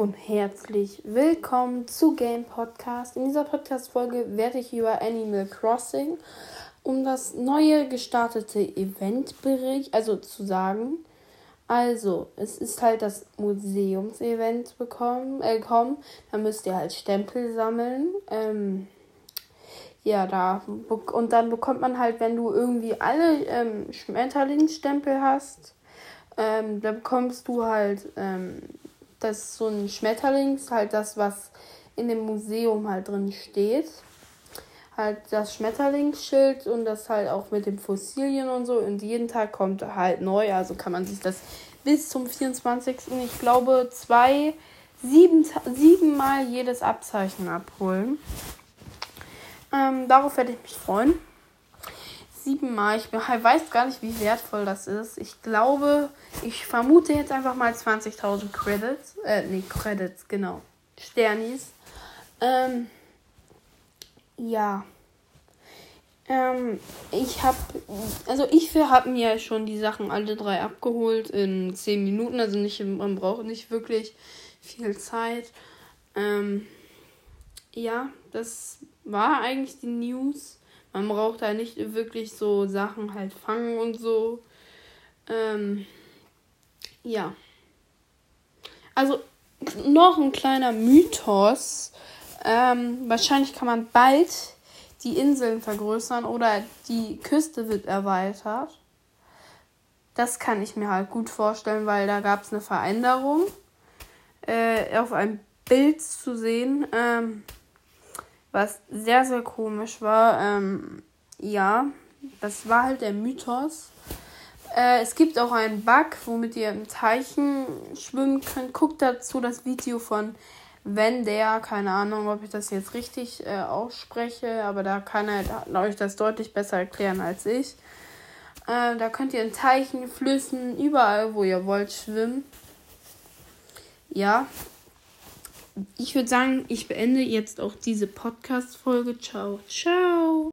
und herzlich willkommen zu Game Podcast. In dieser Podcast-Folge werde ich über Animal Crossing um das neue gestartete Event berichten, also zu sagen. Also, es ist halt das Museumsevent bekommen, äh, kommen. Da müsst ihr halt Stempel sammeln. Ähm, ja, da. Und dann bekommt man halt, wenn du irgendwie alle ähm, Schmetterlingsstempel hast, ähm, dann bekommst du halt ähm, das so ein Schmetterling, halt das, was in dem Museum halt drin steht. Halt das Schmetterlingsschild und das halt auch mit den Fossilien und so. Und jeden Tag kommt halt neu, also kann man sich das bis zum 24. ich glaube zwei, sieben, sieben Mal jedes Abzeichen abholen. Ähm, darauf werde ich mich freuen. Siebenmal. Ich weiß gar nicht, wie wertvoll das ist. Ich glaube, ich vermute jetzt einfach mal 20.000 Credits. Äh, nee, Credits, genau. Sternis. Ähm, ja. Ähm, ich habe, also ich habe mir schon die Sachen alle drei abgeholt in 10 Minuten. Also nicht, man braucht nicht wirklich viel Zeit. Ähm, ja, das war eigentlich die News. Man braucht da nicht wirklich so Sachen halt fangen und so. Ähm, ja. Also noch ein kleiner Mythos. Ähm, wahrscheinlich kann man bald die Inseln vergrößern oder die Küste wird erweitert. Das kann ich mir halt gut vorstellen, weil da gab es eine Veränderung äh, auf einem Bild zu sehen. Ähm, was sehr, sehr komisch war. Ähm, ja, das war halt der Mythos. Äh, es gibt auch einen Bug, womit ihr im Teichen schwimmen könnt. Guckt dazu das Video von wenn der, keine Ahnung, ob ich das jetzt richtig äh, ausspreche, aber da kann er euch das deutlich besser erklären als ich. Äh, da könnt ihr in Teichen, Flüssen, überall, wo ihr wollt, schwimmen. Ja, ich würde sagen, ich beende jetzt auch diese Podcast-Folge. Ciao, ciao.